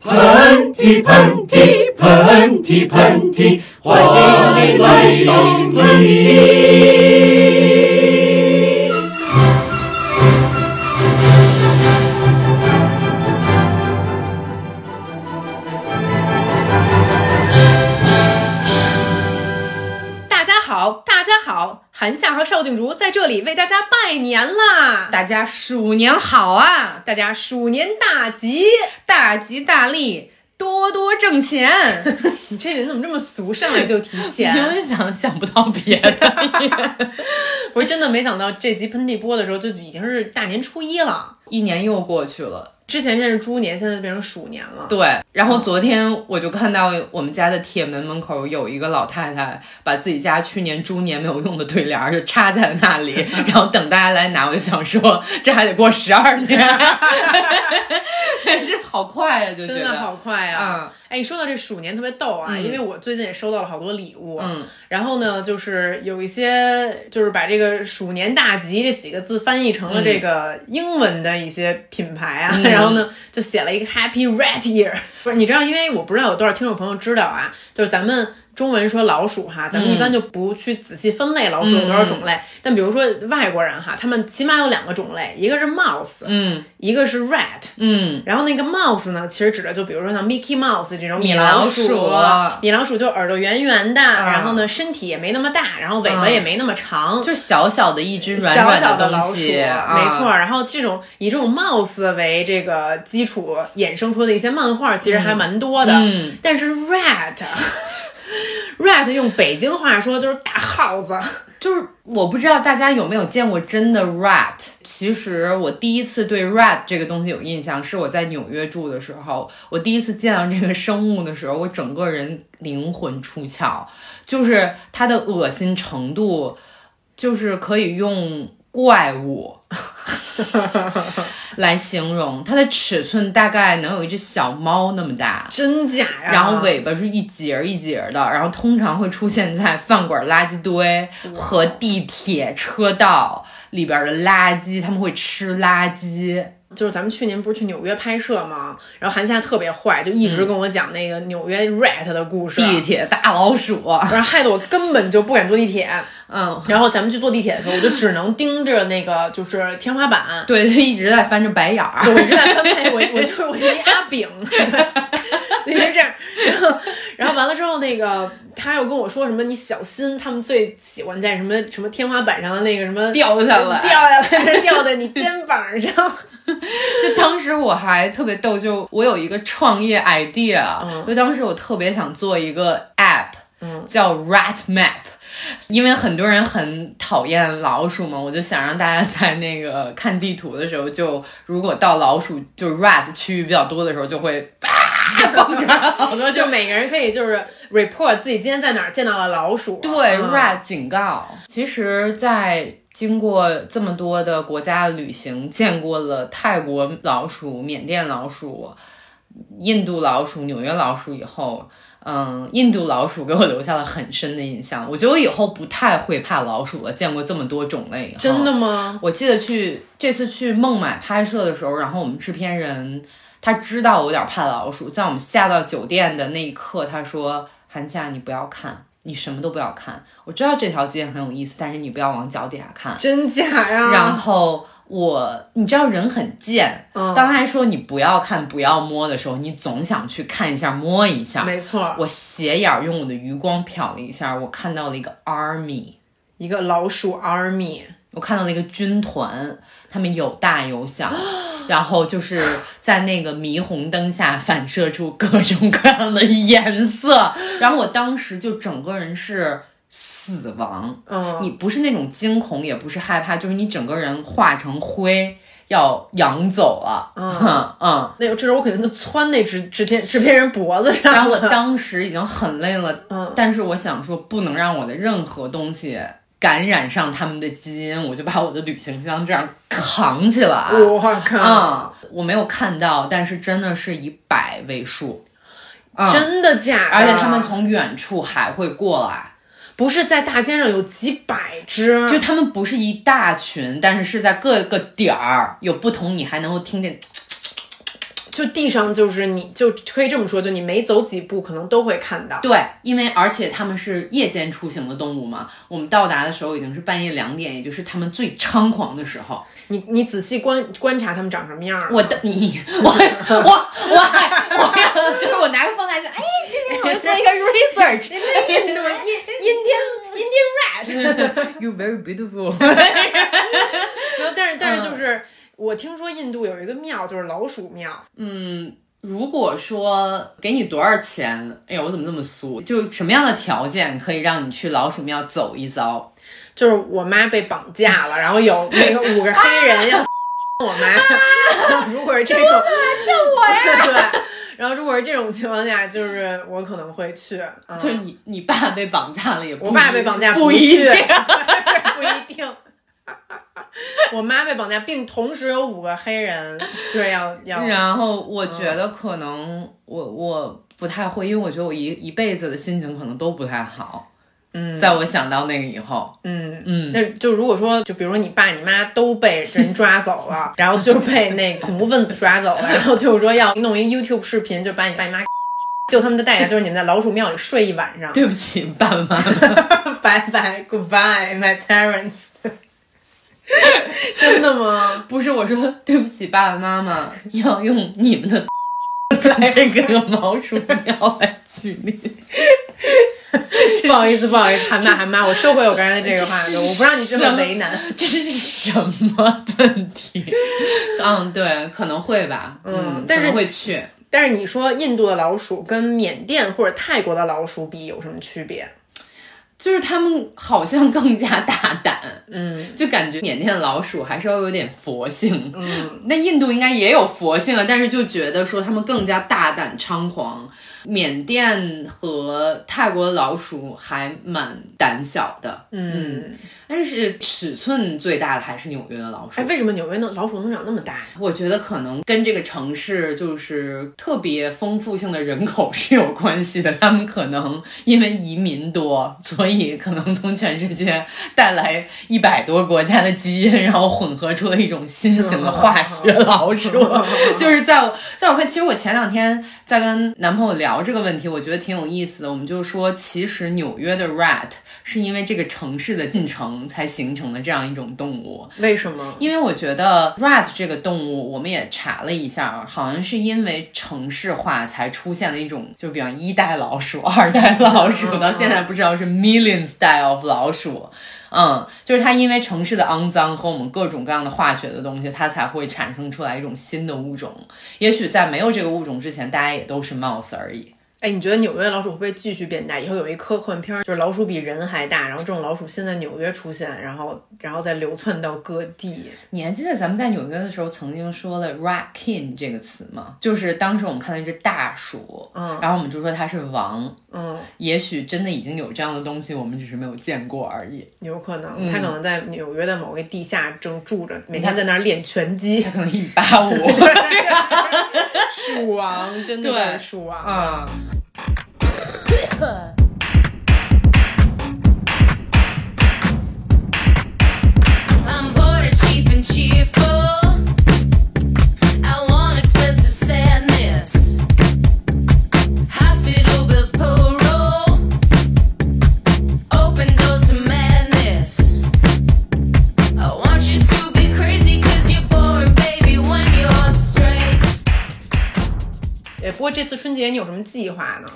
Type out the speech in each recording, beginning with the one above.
喷嚏喷嚏喷嚏喷嚏，欢迎来到喷嚏。韩夏和邵静竹在这里为大家拜年啦！大家鼠年好啊！大家鼠年大吉！大吉大利，多多挣钱。你这人怎么这么俗，上来就提因钱？为想想不到别的，不是真的没想到这集喷嚏播的时候就已经是大年初一了。一年又过去了。之前认识猪年，现在变成鼠年了。对，然后昨天我就看到我们家的铁门门口有一个老太太，把自己家去年猪年没有用的对联儿就插在了那里，然后等大家来拿。我就想说，这还得过十二年，真是好快呀、就觉得真的好快啊！嗯哎，你说到这鼠年特别逗啊，嗯因为我最近也收到了好多礼物，嗯，然后呢，就是有一些就是把这个“鼠年大吉”这几个字翻译成了这个英文的一些品牌啊，然后呢就写了一个 Happy Rat Year。不是，你知道，因为我不知道有多少听众朋友知道啊，就是咱们。中文说老鼠哈，咱们一般就不去仔细分类老鼠有多少种类。但比如说外国人哈，他们起码有两个种类，一个是 mouse，嗯一个是 rat。嗯，然后那个 mouse 呢，其实指的就比如说像 Mickey Mouse 这种米老老鼠米老鼠就耳朵圆圆的，然后呢身体也没那么大，然后尾巴也没那么长，就小小的一只软小软小的老鼠，没错。。然后这种以这种 mouse 为这个基础衍生出的一些漫画，其实还蛮多的。嗯但是 rat。Rat 用北京话说就是大耗子，就是我不知道大家有没有见过真的 rat。其实我第一次对 rat 这个东西有印象，是我在纽约住的时候，我第一次见到这个生物的时候，我整个人灵魂出窍，就是它的恶心程度，就是可以用怪物。来形容。它的尺寸大概能有一只小猫那么大。真假呀？然后尾巴是一节儿一节儿的，然后通常会出现在饭馆垃圾堆和地铁车道里边的垃圾，他们会吃垃圾。就是咱们去年不是去纽约拍摄吗？然后韩夏特别坏，就一直跟我讲那个纽约 rat 的故事，地铁大老鼠，然后害得我根本就不敢坐地铁。嗯，然后咱们去坐地铁的时候，我就只能盯着那个就是天花板，对，就一直在翻着白眼儿。对我一直在翻白，我我就是我是一阿炳，对，一直这样。然后然后完了之后，那个他又跟我说什么，你小心，他们最喜欢在什么什么天花板上的那个什么掉下来掉下来，掉在你肩膀上。就当时我还特别逗，就我有一个创业 idea，、就当时我特别想做一个 app，、叫 Rat Map。因为很多人很讨厌老鼠嘛，我就想让大家在那个看地图的时候，就如果到老鼠就是 rat 区域比较多的时候，就会叭蹦出来好多就每个人可以就是 report 自己今天在哪儿见到了老鼠。对、嗯 rat 警告。其实，在经过这么多的国家旅行，见过了泰国老鼠、缅甸老鼠、印度老鼠、纽约老鼠以后。嗯，印度老鼠给我留下了很深的印象。我觉得我以后不太会怕老鼠了。见过这么多种类以后，真的吗？我记得去这次去孟买拍摄的时候，然后我们制片人他知道我有点怕老鼠，在我们下到酒店的那一刻，他说：“韩夏，你不要看，你什么都不要看。我知道这条街很有意思，但是你不要往脚底下看。”真假呀？然后我，你知道人很贱，嗯当他说你不要看、不要摸的时候，你总想去看一下、摸一下。没错，我斜眼儿用我的余光瞟了一下，我看到了一个 army。一个老鼠 army。我看到了一个军团，他们有大有小，然后就是在那个霓虹灯下反射出各种各样的颜色，然后我当时就整个人是死亡，嗯，你不是那种惊恐，也不是害怕，就是你整个人化成灰要扬走了，嗯。嗯。那个这时候我肯定就窜那制制片制片人脖子上。然后我当时已经很累了，嗯。但是我想说不能让我的任何东西感染上他们的基因，我就把我的旅行箱这样扛起来。我靠，嗯，我没有看到，但是真的是以百为数，嗯。真的假的？而且他们从远处还会过来，不是在大街上有几百只，就他们不是一大群，但是是在各个点儿有不同，你还能够听见就地上就是你就可以这么说，就你每走几步可能都会看到。对，因为而且它们是夜间出行的动物嘛，我们到达的时候已经是半夜两点，也就是它们最猖狂的时候。你你仔细观观察它们长什么样儿。我的你我我我还我要就是我拿个放大镜，哎，今天我要做一个 research，印度印印 Indian Indian rat。You very beautiful 但是但是就是、我听说印度有一个庙就是老鼠庙，嗯如果说给你多少钱，哎呀，我怎么那么俗？就什么样的条件可以让你去老鼠庙走一遭？就是我妈被绑架了，然后有 那个五个黑人要 我妈。如果是这种，像我呀，对。然后如果是这种情况下，就是我可能会去，啊就是你你爸被绑架了也不我爸被绑架不一一定。不一定。我妈被绑架，并同时有五个黑人，对，要要然后我觉得可能我我不太会，因为我觉得我一一辈子的心情可能都不太好。嗯，在我想到那个以后，嗯嗯那就如果说，就比如说你爸你妈都被人抓走了，然后就被那恐怖分子抓走了，然后就是说要弄一 YouTube 视频，就把你爸你妈就他们的代价就是你们在老鼠庙里睡一晚上。对不起爸爸妈妈，拜拜，Goodbye, my parents。真的吗？不是我说对不起爸爸妈妈，要用你们的 这个毛鼠庙来举例。不好意思，不好意思，喊妈喊妈，我收回我刚才这个话，我不让你这么为难。这是什么问题？嗯，对，可能会吧，嗯，但是会去。但是你说印度的老鼠跟缅甸或者泰国的老鼠比有什么区别？就是他们好像更加大胆，嗯，就感觉缅甸的老鼠还稍微有点佛性，嗯，那印度应该也有佛性啊，但是就觉得说他们更加大胆猖狂。缅甸和泰国的老鼠还蛮胆小的，嗯，但是尺寸最大的还是纽约的老鼠哎，。为什么纽约的老鼠能长那么大呀？我觉得可能跟这个城市就是特别丰富性的人口是有关系的。他们可能因为移民多，所以可能从全世界带来一百多国家的基因，然后混合出了一种新型的 化学老鼠。就是在我在我看，其实我前两天在跟男朋友聊这个问题，我觉得挺有意思的。我们就说，其实纽约的 rat 是因为这个城市的进程才形成的这样一种动物。为什么？因为我觉得 rat 这个动物，我们也查了一下，好像是因为城市化才出现了一种，就比方一代老鼠、二代老鼠，到现在不知道是 millions 代 of 老鼠。嗯，就是它因为城市的肮脏和我们各种各样的化学的东西，它才会产生出来一种新的物种。也许在没有这个物种之前，大家也都是 mouse 而已。哎，你觉得纽约的老鼠会不会继续变大？以后有一科幻片儿，就是老鼠比人还大，然后这种老鼠先在纽约出现，然后然后再流窜到各地。你还记得咱们在纽约的时候曾经说了 rat king 这个词吗？就是当时我们看到一只大鼠，嗯然后我们就说它是王。嗯，也许真的已经有这样的东西，我们只是没有见过而已。有可能，它可能在纽约的某个地下正住着，每天在那儿练拳击。它可能一米八五。鼠王，真的是鼠王。啊，I'm bored cheap and cheerful. 这次春节你有什么计划呢？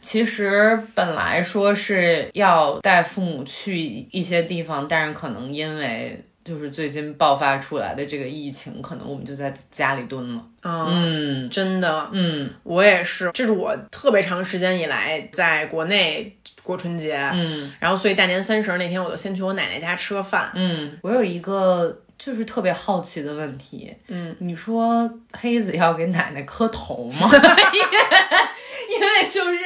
其实本来说是要带父母去一些地方，但是可能因为就是最近爆发出来的这个疫情，可能我们就在家里蹲了。啊、嗯真的，嗯我也是，这是我特别长时间以来在国内过春节，嗯然后所以大年三十那天我就先去我奶奶家吃个饭。嗯，我有一个就是特别好奇的问题，嗯，你说黑子要给奶奶磕头吗？因为因为就是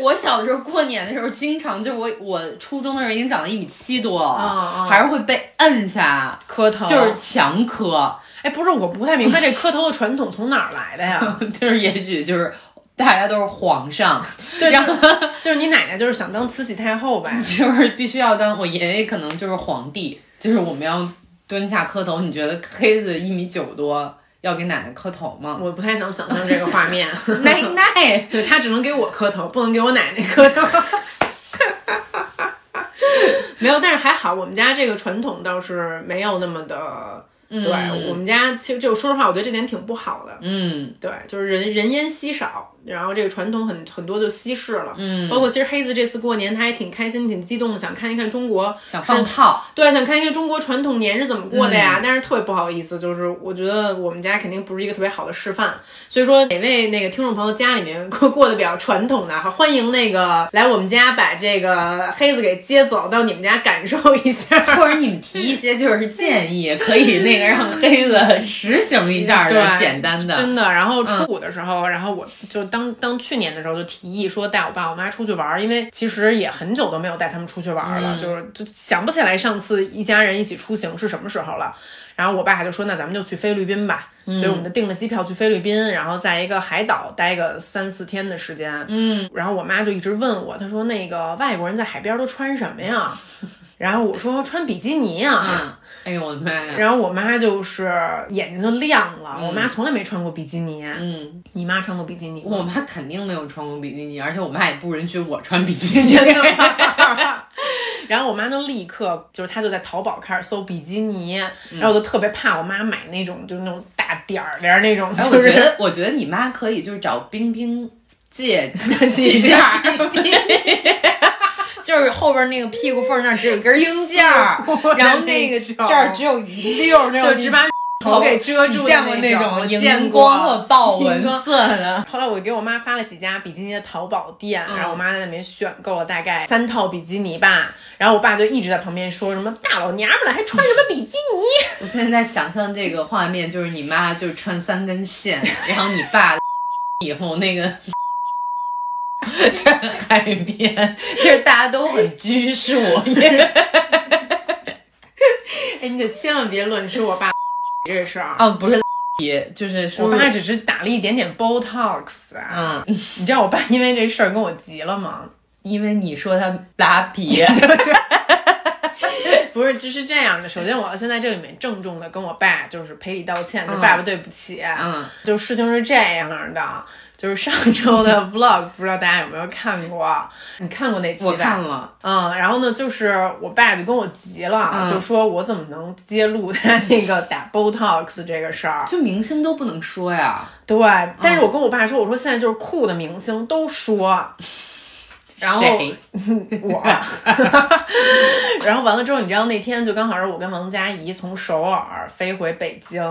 我小的时候过年的时候，经常就是我我初中的时候已经长到一米七多了，嗯嗯还是会被摁下，磕头就是强磕，哎，不是，我不太明白这磕头的传统从哪儿来的呀？就是也许就是大家都是皇上，对，然后就是你奶奶就是想当慈禧太后呗。就是必须要当我爷爷可能就是皇帝，就是我们要蹲下磕头。你觉得黑子一米九多？要给奶奶磕头吗？我不太想想象这个画面。奶奶，对他只能给我磕头，不能给我奶奶磕头。没有，但是还好，我们家这个传统倒是没有那么的。对我们家，其实就说实话，我觉得这点挺不好的。嗯，对，就是人人烟稀少，然后这个传统很很多就稀释了。嗯，包括其实黑子这次过年，他还挺开心、挺激动的，想看一看中国，想放炮。对，想看一看中国传统年是怎么过的呀。但是特别不好意思，就是我觉得我们家肯定不是一个特别好的示范。所以说，哪位那个听众朋友家里面过过得比较传统的，哈，欢迎那个来我们家把这个黑子给接走到你们家感受一下，或者你们提一些就是建议，可以那个让黑子实行一下的 简单的。真的，然后初五的时候，然后我就当当当去年的时候就提议说带我爸我妈出去玩，因为其实也很久都没有带他们出去玩了，就是就想不起来上次一家人一起出行是什么时候了。然后我爸就说：“那咱们就去菲律宾吧。”所以我们就订了机票去菲律宾，然后在一个海岛待个三四天的时间。嗯，然后我妈就一直问我，她说：“那个外国人在海边都穿什么呀？” 然后我说：“穿比基尼啊。”嗯，哎呦我的妈呀！然后我妈就是眼睛就亮了。我妈从来没穿过比基尼。嗯，你妈穿过比基尼？我妈肯定没有穿过比基尼，而且我妈也不允许我穿比基尼。然后我妈就立刻就是她就在淘宝开始搜比基尼，然后我就特别怕我妈买那种就是那种大点儿点儿那种。我觉得我觉得你妈可以就是找冰冰借几件儿，就是后边那个屁股缝那儿只有一根 线儿，然后那个这儿只有一溜那种，就只把。头给遮住，见过那种荧光和豹纹色的。后来我给我妈发了几家比基尼的淘宝店，然后我妈在那边选购了大概三套比基尼吧。然后我爸就一直在旁边说什么“大老娘们了还穿什么比基尼”。我现在在想象这个画面，就是你妈就穿三根线，然后你爸 以后那个 在海边，就是大家都很拘束。哎，你可千万别乱说我爸。这事儿啊，不是，也就是我爸只是打了一点点 Botox 啊。你知道我爸因为这事儿跟我急了吗？因为你说他拉皮。不是，这是这样的。首先，我要先在这里面郑重的跟我爸就是赔礼道歉，就爸爸对不起。嗯，就事情是这样的。就是上周的 vlog，不知道大家有没有看过？你看过那期的？我看了。嗯，然后呢，就是我爸就跟我急了，就说我怎么能揭露他那个打 Botox 这个事儿？就明星都不能说呀。对，但是我跟我爸说，我说现在就是酷的明星都说。然后 我，然后完了之后，你知道那天就刚好是我跟王佳怡从首尔飞回北京，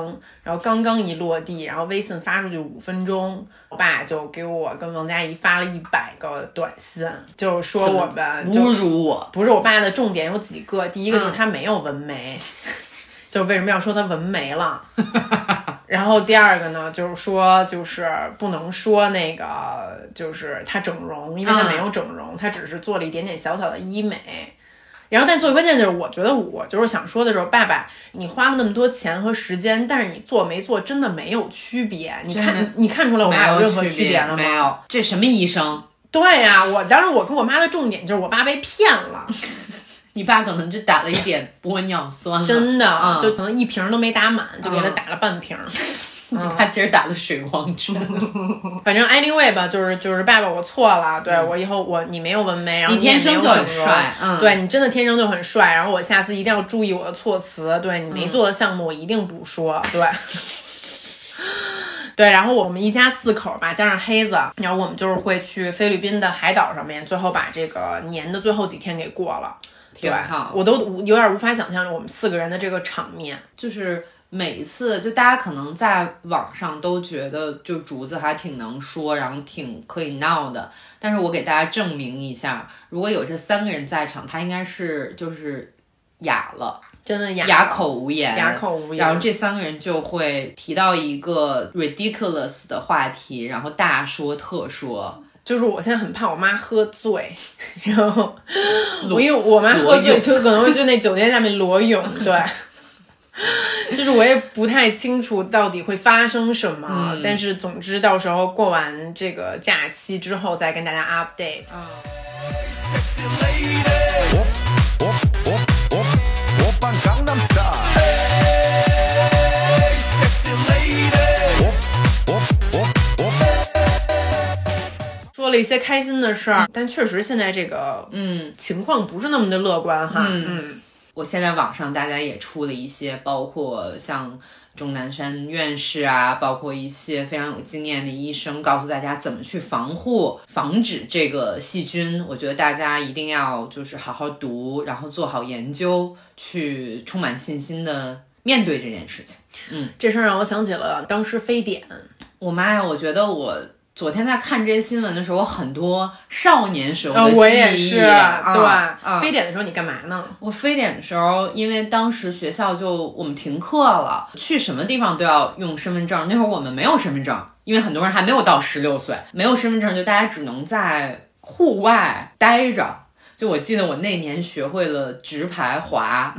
然后刚刚一落地，然后微信发出去五分钟，我爸就给我跟王佳怡发了一百个短信，就说我们侮辱我。不是我爸的重点有几个，第一个就是他没有纹眉，就为什么要说他纹眉了？然后第二个呢，就是说，就是不能说那个，就是他整容，因为他没有整容，他只是做了一点点小小的医美。然后，但最关键就是，我觉得我就是想说的是，爸爸，你花了那么多钱和时间，但是你做没做真的没有区别。你看，你看出来我妈有任何区别了吗？没有。这什么医生？对呀，我当时我跟我妈的重点就是我爸被骗了。你爸可能就打了一点玻尿酸，真的，就可能一瓶都没打满，就给他打了半瓶。你爸其实打了水光针。反正 anyway 吧，就是就是爸爸，我错了。对我以后我你没有纹眉，然后你天生就很帅，对你真的天生就很帅。然后我下次一定要注意我的措辞。对你没做的项目，我一定不说。对。对，然后我们一家四口吧，加上黑子，然后我们就是会去菲律宾的海岛上面，最后把这个年的最后几天给过了。对，我都有点无法想象我们四个人的这个场面。就是每一次，就大家可能在网上都觉得，就竹子还挺能说，然后挺可以闹的。但是我给大家证明一下，如果有这三个人在场，他应该是就是哑了，真的哑哑口无言，哑口无言。然后这三个人就会提到一个 ridiculous 的话题，然后大说特说。就是我现在很怕我妈喝醉，然后我因为我妈喝醉就可能会去那酒店下面裸泳，对，就是我也不太清楚到底会发生什么，但是总之到时候过完这个假期之后再跟大家 update。说了一些开心的事儿，但确实现在这个嗯，情况不是那么的乐观哈。嗯嗯我现在网上大家也出了一些，包括像钟南山院士啊，包括一些非常有经验的医生，告诉大家怎么去防护、防止这个细菌。我觉得大家一定要就是好好读，然后做好研究，去充满信心的面对这件事情。嗯这事儿让我想起了当时非典，我妈呀，我觉得我。昨天在看这些新闻的时候，我很多少年时候的呃，记忆、我也是，啊对。啊非典的时候你干嘛呢？我非典的时候，因为当时学校就我们停课了，去什么地方都要用身份证。那会儿我们没有身份证，因为很多人还没有到十六岁，没有身份证，就大家只能在户外待着。就我记得我那年学会了直排滑，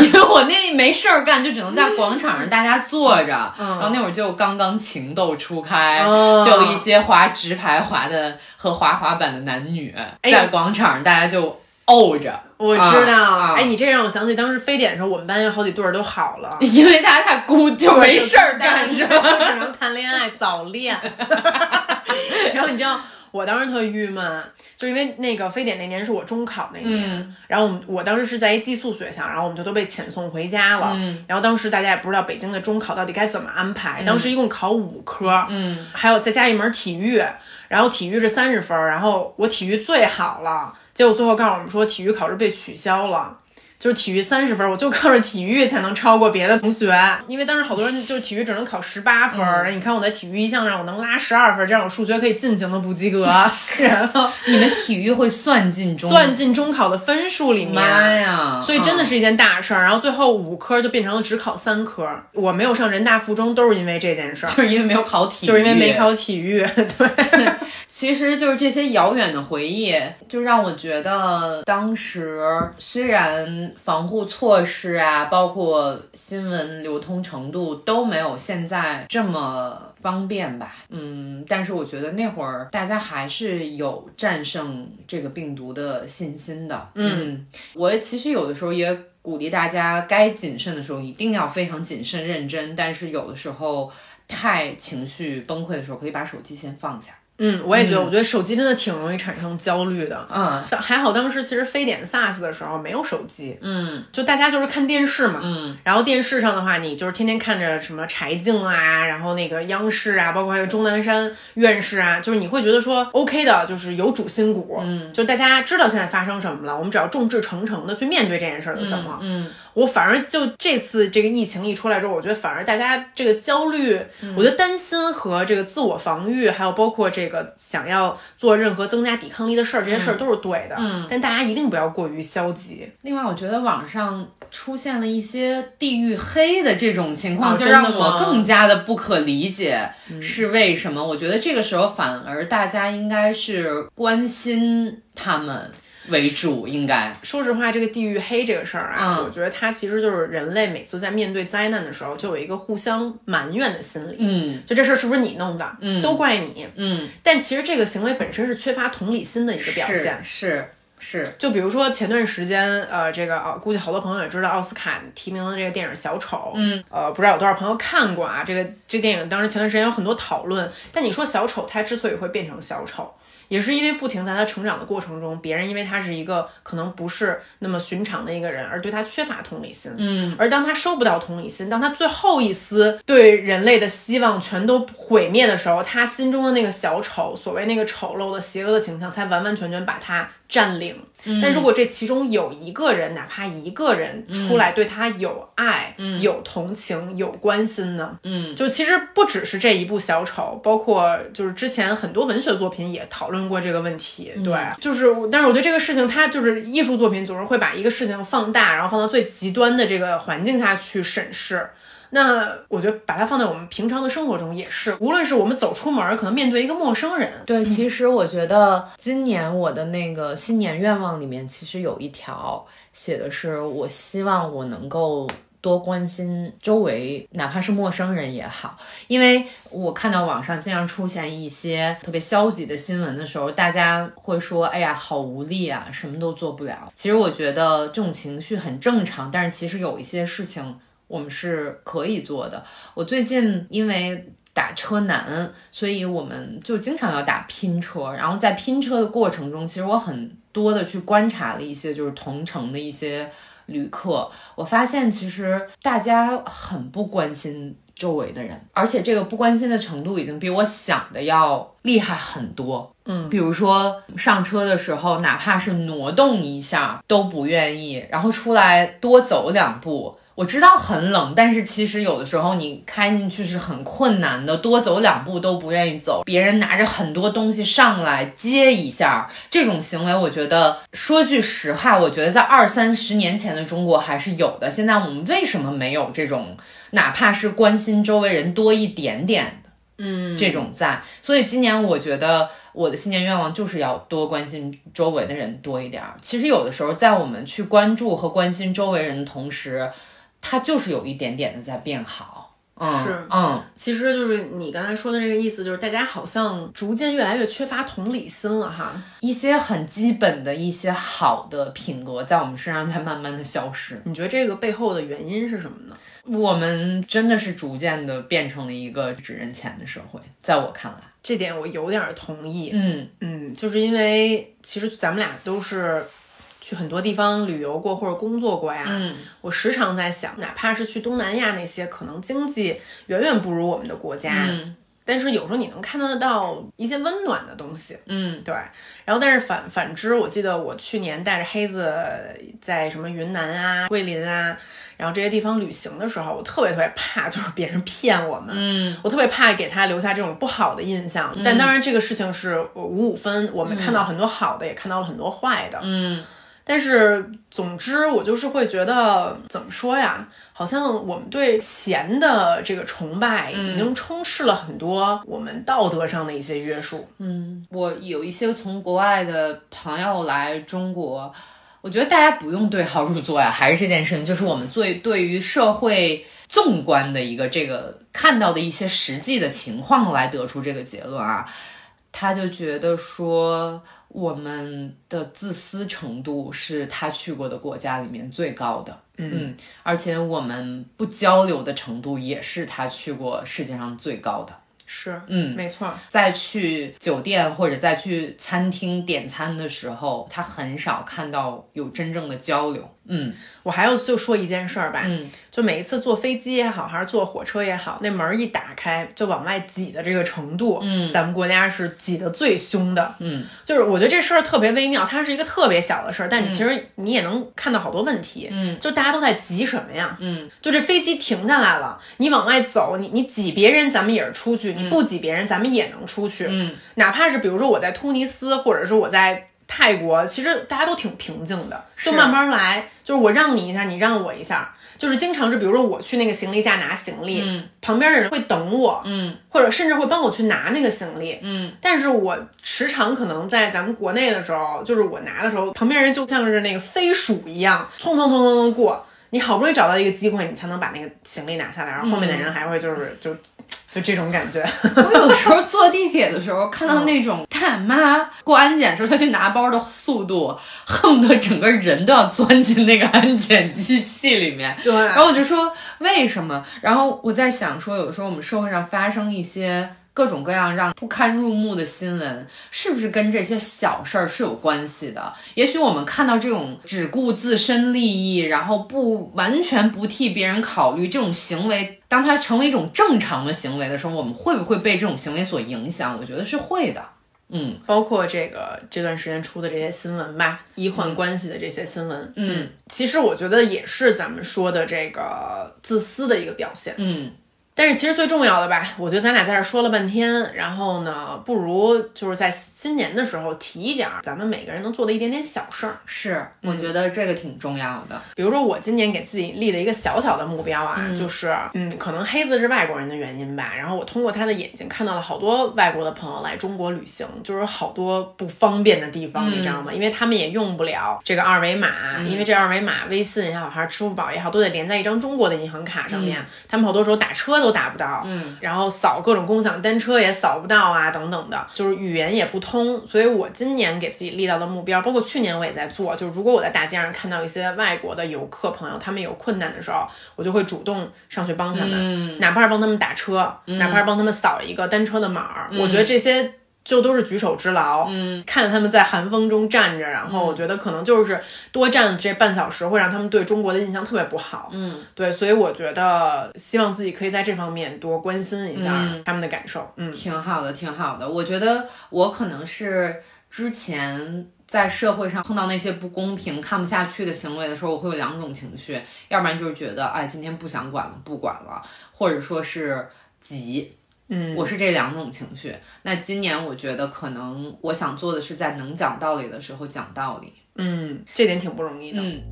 因为我那没事儿干，就只能在广场上大家坐着。然后那会儿就刚刚情窦初开，哦就一些滑直排滑的和滑滑板的男女在广场上大家就怄着。我知道，啊啊哎，你这让我想起当时非典的时候，我们班有好几对儿都好了，因为大家太孤，就没事儿干，是吧？就只能谈恋爱早恋。然后你知道，我当时特郁闷，就因为那个非典那年是我中考那年，嗯然后我们我当时是在一寄宿学校，然后我们就都被遣送回家了。嗯然后当时大家也不知道北京的中考到底该怎么安排，当时一共考五科，嗯，还有再加一门体育，然后体育是三十分儿，然后我体育最好了，结果最后告诉我们说体育考试被取消了。就是体育三十分儿，我就靠着体育才能超过别的同学，因为当时好多人就是体育只能考十八分儿，你看我在体育一项上我能拉十二分儿，这样我数学可以尽情的不及格，然后你们体育会算进中？算进中考的分数里面。妈呀！所以真的是是一件大事儿，然后最后五科就变成了只考三科。我没有上人大附中，都是因为这件事儿，就是因为没有考体育，就是因为没。考体育。对，其实就是这些遥远的回忆，就让我觉得当时虽然防护措施啊，包括新闻流通程度都没有现在这么方便吧，嗯，但是我觉得那会儿大家还是有战胜这个病毒的信心的。嗯，我其实有的时候也鼓励大家，该谨慎的时候一定要非常谨慎认真，但是有的时候太情绪崩溃的时候，可以把手机先放下。嗯，我也觉得，我觉得手机真的挺容易产生焦虑的。嗯还好当时其实非典 SARS 的时候没有手机，嗯就大家就是看电视嘛。嗯然后电视上的话，你就是天天看着什么柴静啊，然后那个央视啊，包括还有钟南山院士啊，就是你会觉得说 OK 的，就是有主心骨，嗯，就大家知道现在发生什么了，我们只要众志成城的去面对这件事儿就行了。嗯我反而就这次这个疫情一出来之后，我觉得反而大家这个焦虑，嗯我觉得担心和这个自我防御，还有包括这个想要做任何增加抵抗力的事儿，这些事儿都是对的。嗯，但大家一定不要过于消极。另外，我觉得网上出现了一些地域黑的这种情况，哦就让我更加的不可理解是为什么。我觉得这个时候反而大家应该是关心他们为主，应该。说实话，这个地域黑这个事儿啊，嗯我觉得它其实就是人类每次在面对灾难的时候，就有一个互相埋怨的心理。嗯就这事儿是不是你弄的？嗯，都怪你。嗯，但其实这个行为本身是缺乏同理心的一个表现是。是是，就比如说前段时间，呃，这个呃，估计好多朋友也知道奥斯卡提名的这个电影《小丑》，嗯，呃，不知道有多少朋友看过啊？这个这个电影当时前段时间有很多讨论，但你说小丑他之所以会变成小丑。也是因为不停在他成长的过程中，别人因为他是一个可能不是那么寻常的一个人，而对他缺乏同理心。嗯，而当他收不到同理心，当他最后一丝对人类的希望全都毁灭的时候，他心中的那个小丑，所谓那个丑陋的、邪恶的形象，才完完全全把他占领。但如果这其中有一个人，哪怕一个人出来对他有爱、有同情、有关心呢？嗯，就其实不只是这一部小丑，包括就是之前很多文学作品也讨论过这个问题。对，就是，但是我对这个事情，它就是艺术作品总是会把一个事情放大，然后放到最极端的这个环境下去审视。那我觉得把它放在我们平常的生活中也是，无论是我们走出门，可能面对一个陌生人，对，其实我觉得今年我的那个新年愿望里面，其实有一条写的是，我希望我能够。多关心周围，哪怕是陌生人也好，因为我看到网上经常出现一些特别消极的新闻的时候，大家会说：“哎呀，好无力啊，什么都做不了。”其实我觉得这种情绪很正常，但是其实有一些事情我们是可以做的。我最近因为打车难，所以我们就经常要打拼车。然后在拼车的过程中，其实我很多的去观察了一些就是同城的一些旅客，我发现其实大家很不关心周围的人，而且这个不关心的程度已经比我想的要厉害很多。嗯，比如说上车的时候，哪怕是挪动一下都不愿意，然后出来多走两步。我知道很冷，但是其实有的时候你开进去是很困难的，多走两步都不愿意走。别人拿着很多东西上来接一下，这种行为，我觉得说句实话，我觉得在二三十年前的中国还是有的。现在我们为什么没有这种，哪怕是关心周围人多一点点的，嗯，这种在？所以今年我觉得我的新年愿望就是要多关心周围的人多一点儿。其实有的时候，在我们去关注和关心周围人的同时，它就是有一点点的在变好，嗯，是嗯，其实就是你刚才说的这个意思，就是大家好像逐渐越来越缺乏同理心了哈。一些很基本的一些好的品格在我们身上在慢慢的消失。你觉得这个背后的原因是什么呢？我们真的是逐渐的变成了一个只认钱的社会，在我看来，这点我有点儿同意。嗯嗯，就是因为其实咱们俩都是去很多地方旅游过或者工作过呀。嗯，我时常在想，哪怕是去东南亚那些可能经济远远不如我们的国家，嗯但是有时候你能看得到一些温暖的东西。嗯对，然后但是反反之，我记得我去年带着黑子在什么云南啊、桂林啊，然后这些地方旅行的时候，我特别特别怕就是别人骗我们，嗯我特别怕给他留下这种不好的印象。但当然这个事情是五五分，我们看到很多好的，也看到了很多坏的。嗯但是总之，我就是会觉得怎么说呀？好像我们对钱的这个崇拜已经充斥了很多我们道德上的一些约束。嗯，我有一些从国外的朋友来中国，我觉得大家不用对号入座呀，还是这件事情，就是我们最对于社会纵观的一个这个看到的一些实际的情况来得出这个结论啊。他就觉得说，我们的自私程度是他去过的国家里面最高的，嗯，而且我们不交流的程度也是他去过世界上最高的。是，嗯没错。再去酒店或者再去餐厅点餐的时候，他很少看到有真正的交流。嗯我还要就说一件事儿吧，嗯，就每一次坐飞机也好，还是坐火车也好，那门儿一打开就往外挤的这个程度，嗯咱们国家是挤得最凶的。嗯，就是我觉得这事儿特别微妙，它是一个特别小的事儿，但你其实你也能看到好多问题。嗯，就大家都在急什么呀？嗯，就这飞机停下来了，你往外走，你你挤别人，咱们也是出去；你不挤别人，咱们也能出去。嗯，哪怕是比如说我在突尼斯，或者是我在泰国，其实大家都挺平静的，就慢慢来，就是我让你一下，你让我一下。就是经常是，比如说我去那个行李架拿行李，嗯。旁边的人会等我，嗯。或者甚至会帮我去拿那个行李，嗯，但是我时常可能在咱们国内的时候，就是我拿的时候，旁边人就像是那个飞鼠一样，匆匆匆匆匆过。你好不容易找到一个机会，你才能把那个行李拿下来，然后后面的人还会就是、就就这种感觉。我有的时候坐地铁的时候，看到那种大妈过安检的时候，她去拿包的速度，恨不得整个人都要钻进那个安检机器里面。对，然后我就说为什么？然后我在想说，有的时候我们社会上发生一些各种各样让不堪入目的新闻，是不是跟这些小事儿是有关系的？也许我们看到这种只顾自身利益，然后不完全不替别人考虑这种行为，当它成为一种正常的行为的时候，我们会不会被这种行为所影响？我觉得是会的。嗯包括这个这段时间出的这些新闻吧，医患关系的这些新闻，嗯其实我觉得也是咱们说的这个自私的一个表现。嗯但是其实最重要的吧，我觉得咱俩在这儿说了半天，然后呢，不如就是在新年的时候提一点儿咱们每个人能做的一点点小事儿。是，我觉得这个挺重要的。比如说我今年给自己立的一个小小的目标啊，就是嗯，可能黑子是外国人的原因吧，然后我通过他的眼睛看到了好多外国的朋友来中国旅行，就是好多不方便的地方，你知道吗？因为他们也用不了这个二维码，因为这二维码微信也好还是支付宝也好，都得连在一张中国的银行卡上面，他们好多时候打车都打不到，嗯，然后扫各种共享单车也扫不到啊，等等的，就是语言也不通。所以我今年给自己立到的目标，包括去年我也在做，就是如果我在大街上看到一些外国的游客朋友，他们有困难的时候，我就会主动上去帮他们，哪怕是帮他们打车，哪怕是帮他们扫一个单车的码儿，我觉得这些。就都是举手之劳，嗯，看着他们在寒风中站着，然后我觉得可能就是多站这半小时，会让他们对中国的印象特别不好，嗯，对，所以我觉得希望自己可以在这方面多关心一下他们的感受，嗯，挺好的，挺好的。我觉得我可能是之前在社会上碰到那些不公平、看不下去的行为的时候，我会有两种情绪，要不然就是觉得，哎，今天不想管了，不管了，或者说是急。嗯，我是这两种情绪。那今年我觉得可能我想做的是在能讲道理的时候讲道理。嗯，这点挺不容易的。嗯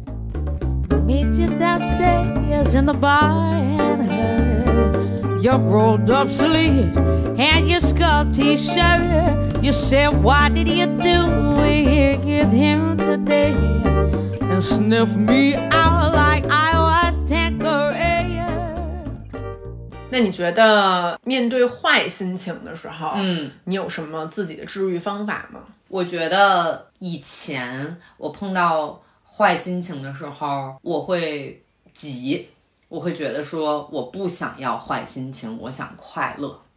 Meet you downstairs in the bar and heard your rolled up sleeves and your skull t-shirt. You said, why did you do it with him today? And sniff me out like I was 那你觉得面对坏心情的时候，嗯，你有什么自己的治愈方法吗？我觉得以前我碰到坏心情的时候，我会急，我会觉得说我不想要坏心情，我想快乐。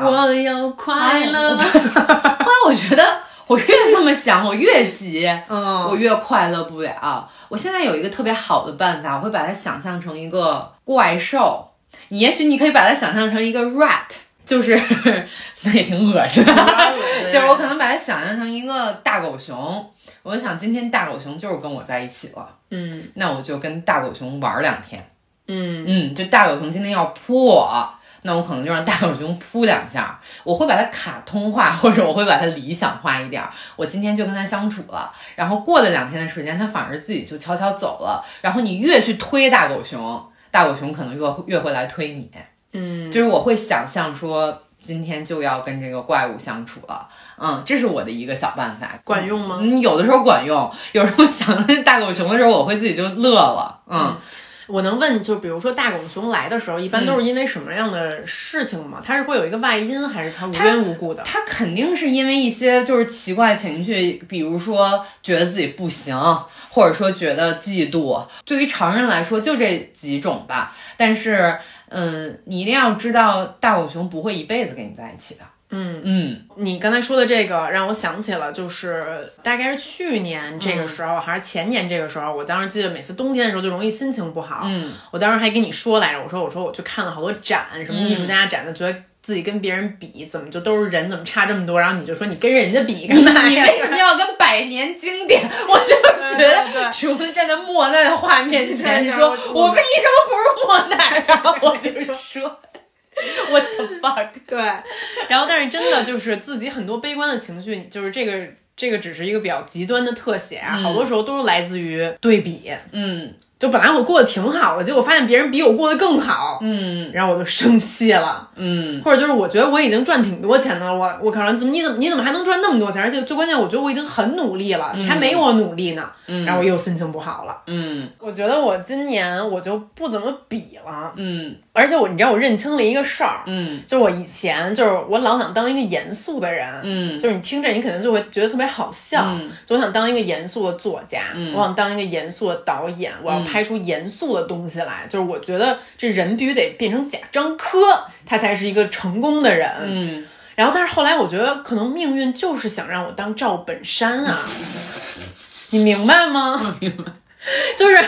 我要快乐。后来我觉得我越这么想，我越急，嗯我越快乐不了。我现在有一个特别好的办法，我会把它想象成一个怪兽。你也许你可以把它想象成一个 rat，就是 那也挺恶心的，就是我可能把它想象成一个大狗熊。我就想今天大狗熊就是跟我在一起了，嗯那我就跟大狗熊玩两天。嗯嗯，就大狗熊今天要扑我，那我可能就让大狗熊扑两下。我会把它卡通化，或者我会把它理想化一点儿。我今天就跟它相处了，然后过了两天的时间，它反而自己就悄悄走了。然后你越去推大狗熊，大狗熊可能越会越会来推你。嗯，就是我会想象说，今天就要跟这个怪物相处了。嗯，这是我的一个小办法。管用吗？嗯，有的时候管用，有时候想大狗熊的时候，我会自己就乐了。嗯我能问，就比如说大狗熊来的时候，一般都是因为什么样的事情吗？它是会有一个外因，还是它无缘无故的？它肯定是因为一些就是奇怪情绪，比如说觉得自己不行，或者说觉得嫉妒。对于常人来说，就这几种吧。但是，嗯，你一定要知道，大狗熊不会一辈子跟你在一起的。嗯嗯你刚才说的这个让我想起了，就是大概是去年这个时候，还是前年这个时候，我当时记得每次冬天的时候就容易心情不好。嗯，我当时还跟你说来着，我说我说我去看了好多展，什么艺术家展的，觉得自己跟别人比，怎么就都是人，怎么差这么多？然后你就说你跟人家比干嘛呀？你为什么要跟百年经典？我就是觉得 除了站在莫奈的画面前，你说我为什么不是莫奈？然后我就说。What fuck？对，然后但是真的就是自己很多悲观的情绪，就是这个这个只是一个比较极端的特写啊，好多时候都是来自于对比。嗯就本来我过得挺好的，结果发现别人比我过得更好，嗯。然后我就生气了。嗯。或者就是我觉得我已经赚挺多钱的了，我我靠，怎么你怎么你怎么还能赚那么多钱？而且最关键，我觉得我已经很努力了，你还没我努力呢，嗯。然后我又心情不好了。嗯。我觉得我今年我就不怎么比了，嗯。而且我你知道我认清了一个事儿，嗯。就是我以前就是我老想当一个严肃的人，嗯。就是你听着你肯定就会觉得特别好笑，嗯。就我想当一个严肃的作家，我想当一个严肃的导演，我要嗯拍出严肃的东西来，就是我觉得这人必须得变成贾樟柯，他才是一个成功的人，嗯，然后但是后来我觉得可能命运就是想让我当赵本山啊，你明白吗？明白。就是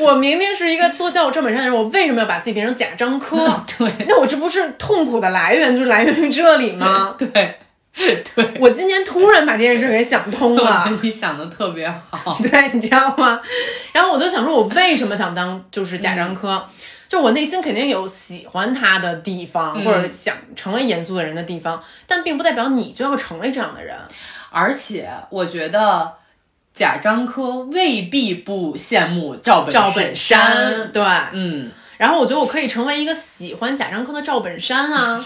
我明明是一个做教我赵本山的人，我为什么要把自己变成贾樟柯？对那我这不是痛苦的来源，就是来源于这里吗？对 对，我今年突然把这件事给想通了，你想的特别好。对，你知道吗？然后我就想说，我为什么想当就是贾樟柯？就我内心肯定有喜欢他的地方，或者想成为严肃的人的地方，但并不代表你就要成为这样的人。而且我觉得贾樟柯未必不羡慕赵本赵本山，对，嗯，然后我觉得我可以成为一个喜欢贾樟柯的赵本山啊。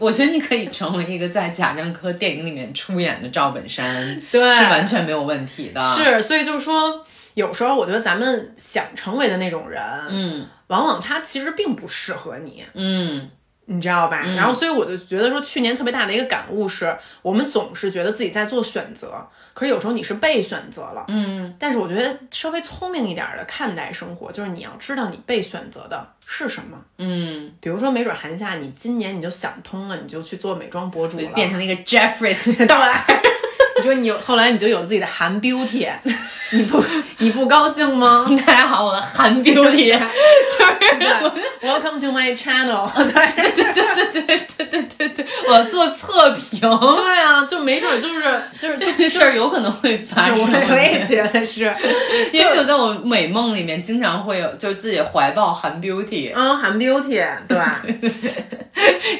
我觉得你可以成为一个在贾樟柯电影里面出演的赵本山，对是完全没有问题的。，是，所以就是说，有时候我觉得咱们想成为的那种人，嗯往往他其实并不适合你。嗯你知道吧？然后，所以我就觉得说，去年特别大的一个感悟是，我们总是觉得自己在做选择，可是有时候你是被选择了。嗯但是我觉得稍微聪明一点的看待生活，就是你要知道你被选择的是什么。嗯，比如说，没准韩夏你今年你就想通了，你就去做美妆博主了，变成那个 Jeffrey 对 Star。你说你有后来你就有自己的韩 beauty，你不你不高兴吗？大家好，我的韩 beauty 就是对，Welcome to my channel。对对对对对对对对对，我做测评，对啊，就没准就是就是这个事儿有可能会发生。我我也觉得是，因为我在我美梦里面经常会有，就自己怀抱韩 beauty，嗯，韩 beauty，对吧？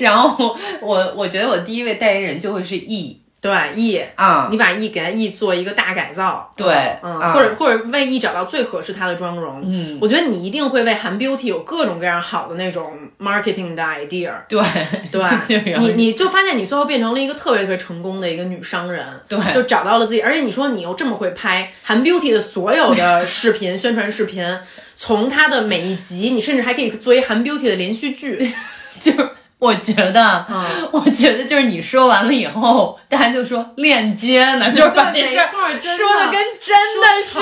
然后我我觉得我第一位代言人就会是 E 对 E，啊，你把 E 给它 E 做一个大改造，对嗯，啊。或者或者为 E 找到最合适他的妆容，嗯。我觉得你一定会为韩 beauty 有各种各样好的那种 marketing 的 idea，对对。吧？你你就发现你最后变成了一个特别特别成功的一个女商人，对。就找到了自己，而且你说你又这么会拍韩 beauty 的所有的视频宣传视频，从它的每一集，你甚至还可以做一韩 beauty 的连续剧，就是 我觉得，嗯我觉得就是你说完了以后，大家就说链接呢，就是把这对事说的跟真的是，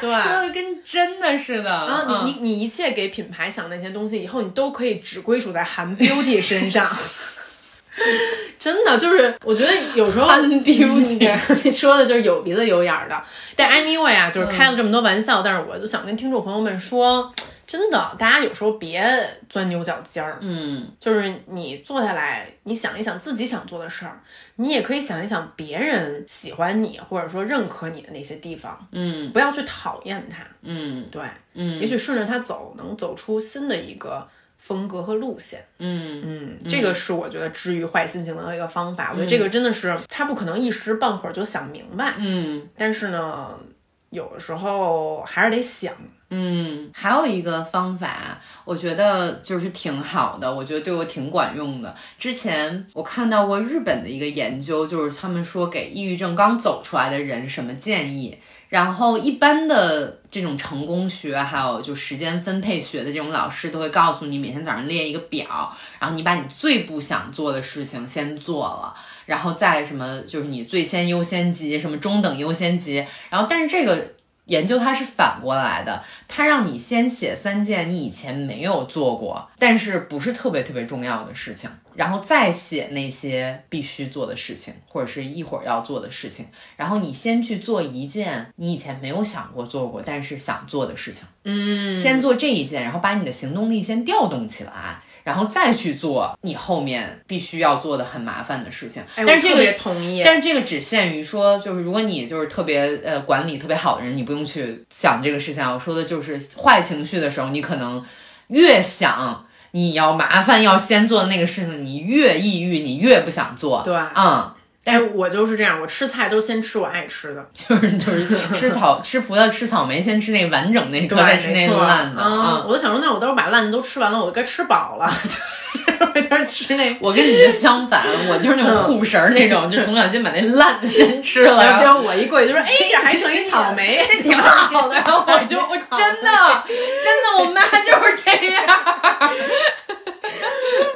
对。说的跟真的似的。然后你嗯你你一切给品牌想那些东西，以后你都可以只归属在韩 beauty 身上。真的就是，我觉得有时候韩 beauty 你说的就是有鼻子有眼儿的。但 anyway 啊，嗯就是开了这么多玩笑，但是我就想跟听众朋友们说，真的，大家有时候别钻牛角尖儿。嗯就是你坐下来，你想一想自己想做的事儿，你也可以想一想别人喜欢你或者说认可你的那些地方，嗯不要去讨厌他。嗯对，嗯也许顺着他走，能走出新的一个风格和路线。嗯嗯，这个是我觉得治愈坏心情的一个方法。我觉得这个真的是他不可能一时半会儿就想明白，嗯但是呢，有的时候还是得想。嗯，还有一个方法，我觉得就是挺好的，我觉得对我挺管用的。之前我看到过日本的一个研究，就是他们说给抑郁症刚走出来的人什么建议。然后一般的这种成功学，还有就时间分配学的这种老师都会告诉你，每天早上列一个表，然后你把你最不想做的事情先做了，然后再什么就是你最先优先级，什么中等优先级，然后但是这个。研究它是反过来的，它让你先写三件你以前没有做过，但是不是特别特别重要的事情，然后再写那些必须做的事情，或者是一会儿要做的事情。然后你先去做一件你以前没有想过做过，但是想做的事情，嗯先做这一件，然后把你的行动力先调动起来，然后再去做你后面必须要做的很麻烦的事情。哎但是这个同意，但是这个只限于说，就是如果你就是特别呃管理特别好的人，你不用去想这个事情啊。我说的就是坏情绪的时候，你可能越想你要麻烦要先做的那个事情，你越抑郁，你越不想做。对嗯，但是我就是这样，我吃菜都先吃我爱吃的，就是就是吃草吃葡萄吃草莓，先吃那完整那颗，再吃那烂的。嗯，嗯，我都想说，那我到时候把烂的都吃完了，我都该吃饱了。我跟你就相反，我就是那种护食儿那种，就从小先把那烂的先吃了，然后结果我一过去就说：“ 哎，这还剩一草莓，这挺好的。然后我就我真的真的，我妈就是这样。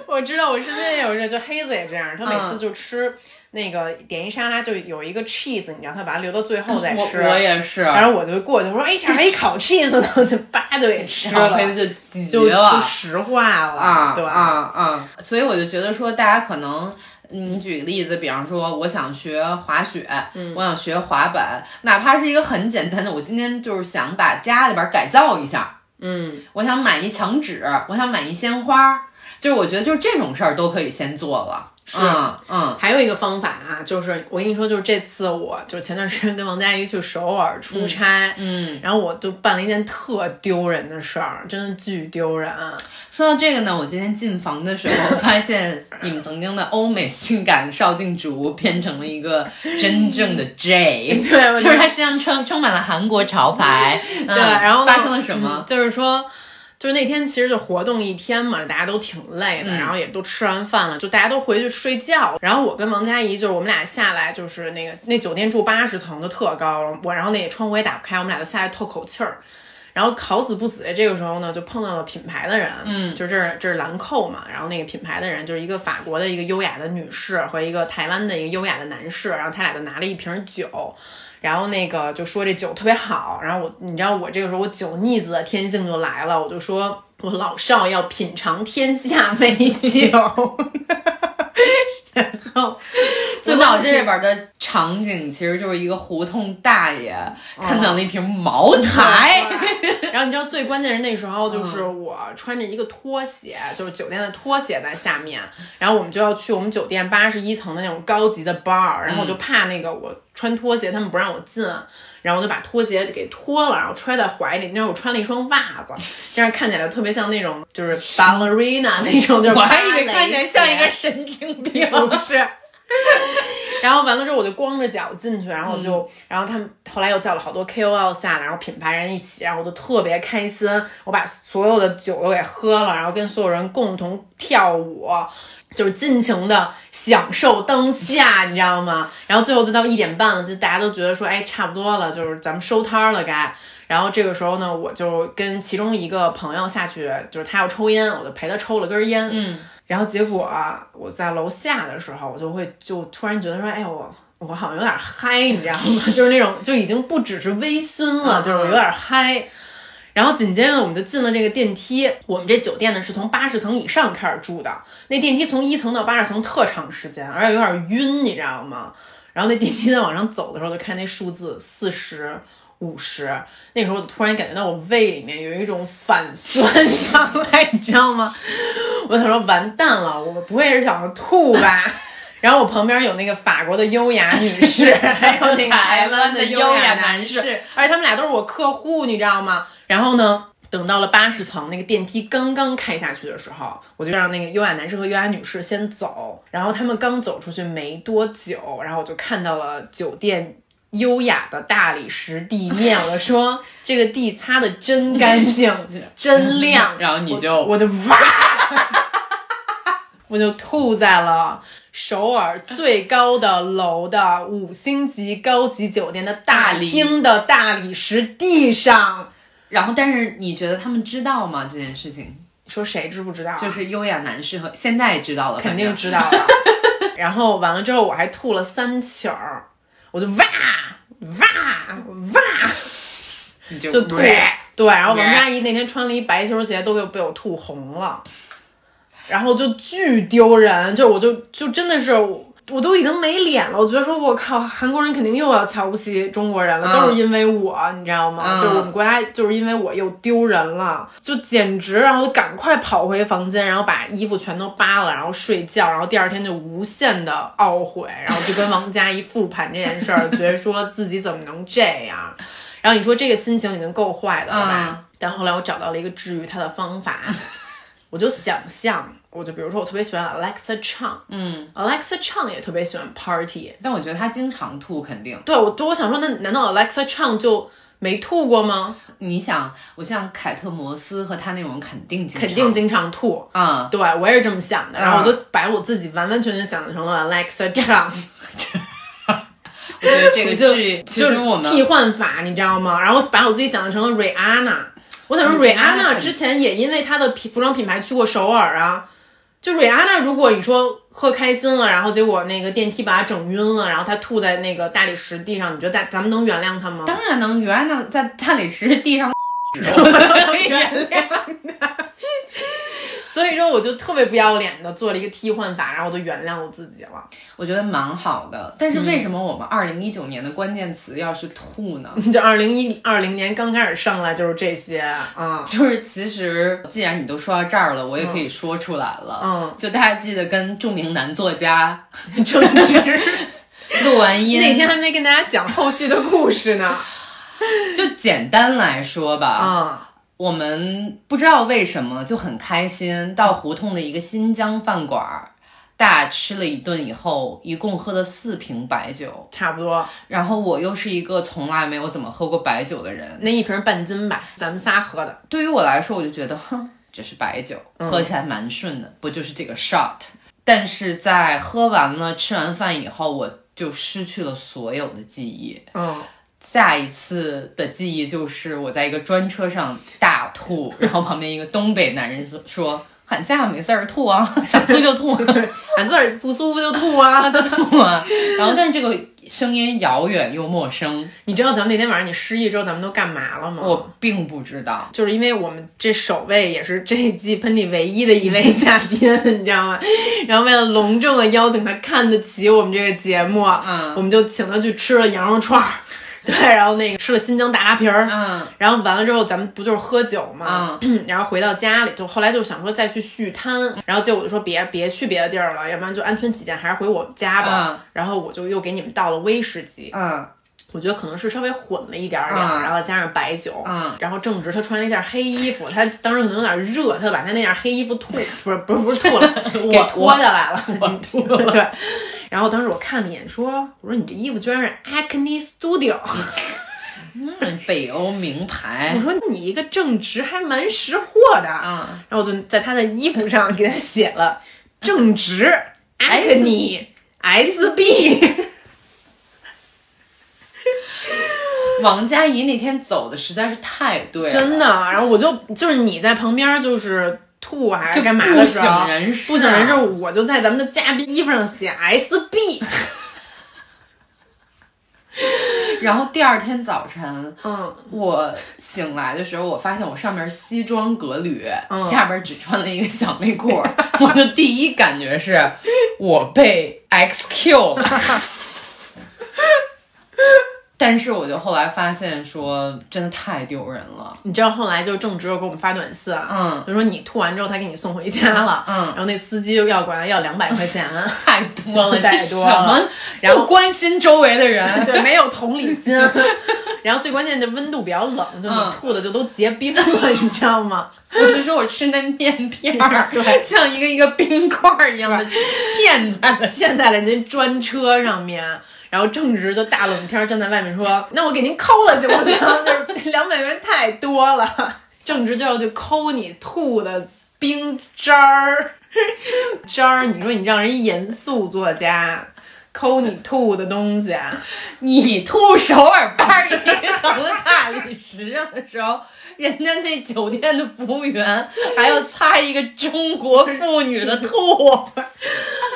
我知道我身边也有人，就黑子也这样，他每次嗯就吃那个点一沙拉，就有一个 cheese，你知道，他把它留到最后再吃。我也是，然后我就过去我说：“哎，这还一烤 cheese 呢！”就叭就给吃了，小黑子就急就就了实话了啊对啊啊！所以我就觉得说，大家可能。你举个例子，比方说，我想学滑雪，我想学滑板，哪怕是一个很简单的，我今天就是想把家里边改造一下，嗯，我想买一墙纸，我想买一鲜花，就是我觉得就是这种事儿都可以先做了。是嗯嗯还有一个方法啊，就是我跟你说，就是这次我就是前段时间跟王佳怡去首尔出差，嗯，然后我就办了一件特丢人的事儿，真的巨丢人。说到这个呢，我今天进房的时候发现，你们曾经的欧美性感邵静竹变成了一个真正的 J，对我就是她身上充充满了韩国潮牌。对对，然后发生了什么？嗯就是说。就是那天其实就活动一天嘛，大家都挺累的，嗯然后也都吃完饭了，就大家都回去睡觉。然后我跟王佳怡就是我们俩下来，就是那个那酒店住八十层就特高，我然后那窗户也打不开，我们俩就下来透口气儿。然后好死不死，这个时候呢，就碰到了品牌的人，嗯，就这是这是兰蔻嘛，然后那个品牌的人就是一个法国的一个优雅的女士和一个台湾的一个优雅的男士，然后他俩就拿了一瓶酒，然后那个就说这酒特别好，然后我你知道我这个时候我酒腻子的天性就来了，我就说我老少要品尝天下美酒，然后就脑子里边的场景其实就是一个胡同大爷看到那瓶茅台，然后你知道最关键是那时候就是我穿着一个拖鞋，就是酒店的拖鞋在下面，然后我们就要去我们酒店八十一层的那种高级的 bar，然后我就怕那个我穿拖鞋他们不让我进，然后我就把拖鞋给脱了，然后揣在怀里，那时候我穿了一双袜子，这样看起来特别像那种就是 ballerina 那种，就是我还以为看起来像一个神经病。不是。然后完了之后，我就光着脚进去，然后我就，然后他们后来又叫了好多 KOL 下来，然后品牌人一起，然后我就特别开心，我把所有的酒都给喝了，然后跟所有人共同跳舞，就是尽情的享受当下，你知道吗？然后最后就到一点半了，就大家都觉得说，哎，差不多了，就是咱们收摊儿了该。然后这个时候呢，我就跟其中一个朋友下去，就是他要抽烟，我就陪他抽了根烟。嗯，然后结果我在楼下的时候，我就会就突然觉得说，哎呦，我我好像有点嗨，你知道吗？就是那种就已经不只是微醺了，就是有点嗨。然后紧接着，我们就进了这个电梯。我们这酒店呢是从八十层以上开始住的，那电梯从一层到八十层特长时间，而且有点晕，你知道吗？然后那电梯在往上走的时候，就看那数字四十。五十，那时候我突然感觉到我胃里面有一种反酸 上来，你知道吗？我想说完蛋了，我不会是想吐吧？然后我旁边有那个法国的优雅女士，还有那个台湾的优雅男士，而且他们俩都是我客户，你知道吗？然后呢，等到了八十层，那个电梯刚刚开下去的时候，我就让那个优雅男士和优雅女士先走。然后他们刚走出去没多久，然后我就看到了酒店优雅的大理石地面，我说这个地擦的真干净，真亮。然后你就我我就哇，我就吐在了。首尔最高的楼的五星级高级酒店的大厅的大理石地上，然后但是你觉得他们知道吗？这件事情你说谁知不知道啊？就是优雅男士和现在知道了，肯定知道了。然后完了之后，我还吐了三起儿，我就哇哇哇你就就吐。对，然后王佳怡那天穿了一白球鞋，都给被我吐红了，然后就巨丢人，就我就就真的是。我都已经没脸了，我觉得说，我靠，韩国人肯定又要瞧不起中国人了，嗯都是因为我，你知道吗？嗯就是我们国家，就是因为我又丢人了，就简直，然后赶快跑回房间，然后把衣服全都扒了，然后睡觉，然后第二天就无限的懊悔，然后就跟王佳怡复盘这件事儿，觉得说自己怎么能这样。然后你说这个心情已经够坏的了吧？嗯但后来我找到了一个治愈他的方法，我就想象，我就比如说我特别喜欢 Alexa Chung，嗯，Alexa Chung 也特别喜欢 party，但我觉得他经常吐，肯定。对我，对我想说，那难道 Alexa Chung 就没吐过吗？你想，我像凯特摩斯和他那种肯定经常肯定经常吐。啊、对，我也是这么想的，然后我就把我自己完完全全想象成了 Alexa Chung，我觉得这个就就是实我们替换法，你知道吗？然后把我自己想象成了 Rihanna，我想说嗯 Rihanna 之前也因为她的品服装品牌去过首尔啊。就 Rihanna，如果你说喝开心了，然后结果那个电梯把她整晕了，然后她吐在那个大理石地上，你觉得咱咱们能原谅她吗？当然能原谅在大理石地上 原谅他。所以说，我就特别不要脸的做了一个替换法，然后我就原谅我自己了。我觉得蛮好的。但是为什么我们二零一九年的关键词要是吐呢？就二零一二零年刚开始上来就是这些啊，就是其实既然你都说到这儿了，我也可以说出来了。嗯，就大家记得跟著名男作家 政治。录完音那天还没跟大家讲后续的故事呢。就简单来说吧，啊，我们不知道为什么就很开心，到胡同的一个新疆饭馆儿，大吃了一顿以后，一共喝了四瓶白酒。差不多然后我又是一个从来没有怎么喝过白酒的人，那一瓶半斤吧，咱们仨喝的。对于我来说，我就觉得，哼，这是白酒，喝起来蛮顺的，不就是这个 shot？但是在喝完了吃完饭以后，我就失去了所有的记忆。嗯，下一次的记忆就是我在一个专车上大吐，然后旁边一个东北男人说说喊下没事儿吐啊，想吐就吐，俺自个儿不舒服就吐啊。就 吐啊。然后但是这个声音遥远又陌生，你知道咱们那天晚上你失忆之后咱们都干嘛了吗？我并不知道。就是因为我们这首位也是这一季喷嚏唯一的一位嘉宾，你知道吗？然后为了隆重的邀请他看得起我们这个节目，嗯我们就请他去吃了羊肉串儿，对，然后那个吃了新疆大拉皮儿，嗯。然后完了之后咱们不就是喝酒嘛，然后回到家里就后来就想说再去续摊，然后结果我就说别别去别的地儿了，要不然就安全起见还是回我们家吧。嗯。然后我就又给你们倒了威士忌，嗯我觉得可能是稍微混了一点儿点然后加上白酒，嗯然后正值他穿了一件黑衣服，他当时可能有点热，他就把他那件黑衣服吐，不是不是不是吐了，给脱下来了，我吐 了，对。然后当时我看了一眼，说：“我说你这衣服居然是 Acne Studio，嗯，北欧名牌我。说你一个正直还蛮识货的。”嗯，然后我就在他的衣服上给他写了正直 Acne SB。王佳怡那天走的实在是太对了，真的。然后我就就是你在旁边就是吐还是干嘛不的时候，省人事不省人事，我就在咱们的嘉宾衣服上写 SB。然后第二天早晨，嗯，我醒来的时候，我发现我上面西装革履，嗯下边只穿了一个小内裤，我就第一感觉是我被 XQ 了。但是我就后来发现说，真的太丢人了。你知道后来就正直又给我们发短信，嗯就说你吐完之后他给你送回家了，嗯然后那司机又要管他要两百块钱，太多了，太多了什么？然后关心周围的人，对，没有同理心。然后最关键的温度比较冷，就你嗯吐的就都结冰了，你知道吗？我就说我吃那面片儿，对像一个一个冰块儿一样的嵌在了陷在了人家专车上面。然后正直就大冷天儿站在外面说：“那我给您抠了行不行？就是两百元太多了。”正直就要去抠你吐的冰渣儿，渣儿。你说你让人严肃作家抠你吐的东西，啊你吐首尔巴尔一层的大理石上的时候，人家那酒店的服务员还要擦一个中国妇女的 吐。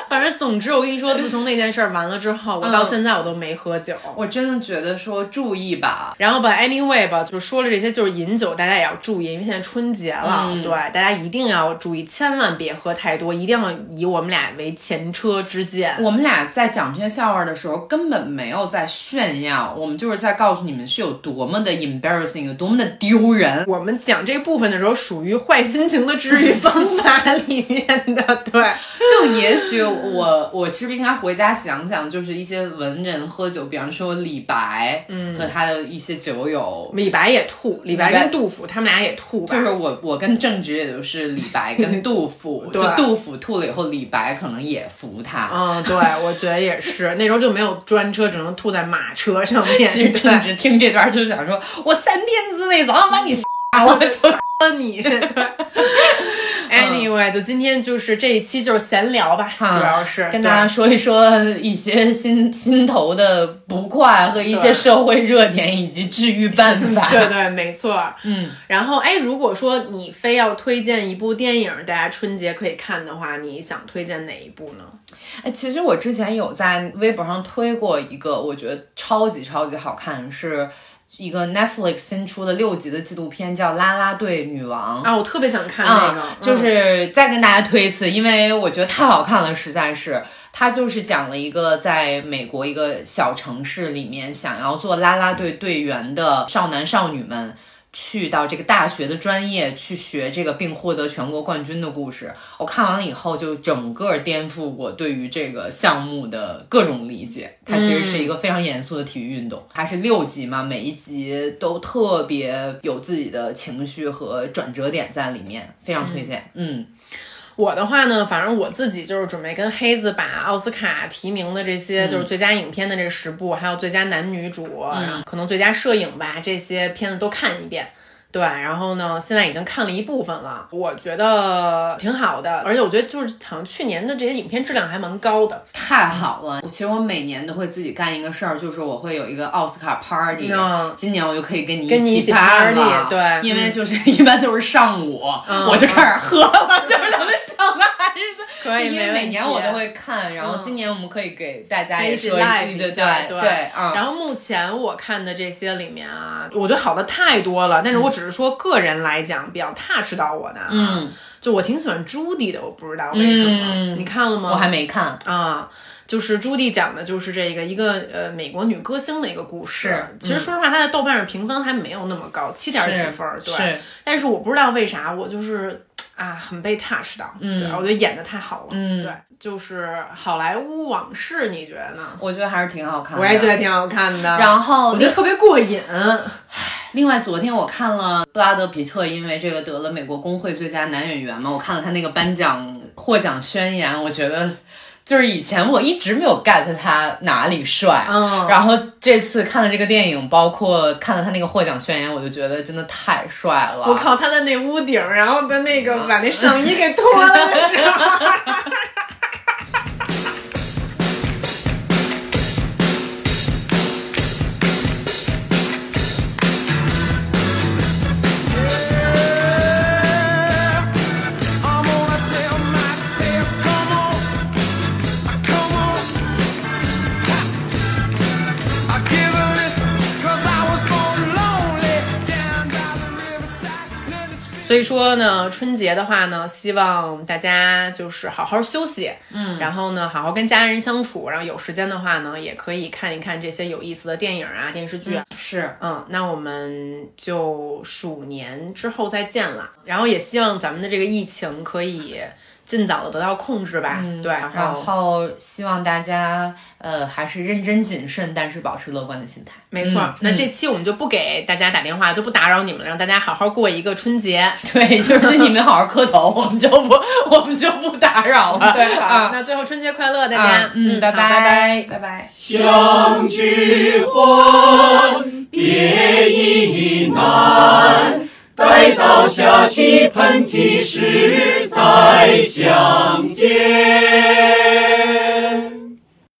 反正总之我跟你说，自从那件事儿完了之后，我到现在我都没喝酒。我真的觉得说注意吧，然后吧，anyway 吧，就是说了这些，就是饮酒，大家也要注意，因为现在春节了，嗯对，大家一定要注意，千万别喝太多，一定要以我们俩为前车之鉴。我们俩在讲这些笑话的时候，根本没有在炫耀，我们就是在告诉你们是有多么的 embarrassing，有多么的丢人。我们讲这部分的时候，属于坏心情的治愈方法里面的，对，就也许我我其实应该回家想想，就是一些文人喝酒，比方说李白，嗯，和他的一些酒友，李白也吐，李白跟杜甫他们俩也吐吧，就是我我跟正直也就是李白跟杜甫，就杜甫吐了以后，李白可能也服他。嗯，对，我觉得也是，那时候就没有专车，只能吐在马车上面。其实对。正直听这段就想说，我三天之内早上把你杀了。了你。Anyway，就今天就是这一期就是闲聊吧，主要是跟大家说一说一些心 心头的不快和一些社会热点以及治愈办法。对对，没错。嗯，然后哎，如果说你非要推荐一部电影，大家春节可以看的话，你想推荐哪一部呢？哎，其实我之前有在微博上推过一个，我觉得超级超级好看，是一个 Netflix 新出的六集的纪录片，叫《啦啦队女王》。啊，我特别想看那个，啊，就是再跟大家推一次，因为我觉得太好看了，实在是。它就是讲了一个在美国一个小城市里面想要做啦啦队队员的少男少女们。去到这个大学的专业去学这个，并获得全国冠军的故事，我看完了以后就整个颠覆我对于这个项目的各种理解。它其实是一个非常严肃的体育运动，它是六集嘛，每一集都特别有自己的情绪和转折点在里面，非常推荐。嗯我的话呢，反正我自己就是准备跟黑子把奥斯卡提名的这些，就是最佳影片的这十部，还有最佳男女主，然后可能最佳摄影吧，这些片子都看一遍。对，然后呢，现在已经看了一部分了，我觉得挺好的，而且我觉得就是好像去年的这些影片质量还蛮高的。太好了！其实我每年都会自己干一个事儿，就是我会有一个奥斯卡 party。嗯今年我就可以跟你跟你一起 party，对因为就是一般都是上午，嗯我就开始喝了，就是咱们小的还是。可以因为每年我都会看，然后嗯今年我们可以给大家也说 live 对对对对嗯，然后目前我看的这些里面啊，我觉得好的太多了，但是我只是说个人来讲比较 touch 到我的啊，嗯，就我挺喜欢朱迪的，我不知道为什么，嗯你看了吗？我还没看。啊。就是朱迪讲的，就是这个一个呃美国女歌星的一个故事。是其实说实话，她在豆瓣上评分还没有那么高，七点几分儿。对，但是我不知道为啥，我就是啊很被 touch 到。嗯，对，我觉得演的太好了。嗯对，就是好莱坞往事，你觉得呢？我觉得还是挺好看的。我也觉得挺好看的。然后我觉得特别过瘾。另外，昨天我看了布拉德皮特，因为这个得了美国工会最佳男演员嘛，我看了他那个颁奖获奖宣言，我觉得就是以前我一直没有 get 他哪里帅，嗯然后这次看了这个电影，包括看了他那个获奖宣言，我就觉得真的太帅了。我靠，他在那屋顶，然后他那个把那上衣给脱了的时候。所以说呢，春节的话呢，希望大家就是好好休息，嗯，然后呢，好好跟家人相处，然后有时间的话呢，也可以看一看这些有意思的电影啊、电视剧啊。是嗯，那我们就鼠年之后再见了。然后也希望咱们的这个疫情可以尽早的得到控制吧。对，然然后后希望大家呃还是认真谨慎，但是保持乐观的心态。没错，嗯那这期我们就不给大家打电话，就不打扰你们了，让大家好好过一个春节。对，就是你们好好磕头，我们就不我们就不打扰了。对，好，啊，那最后春节快乐，大家啊，嗯，拜拜拜拜。拜拜。相聚欢，别亦难。待到下起喷嚏时再相见。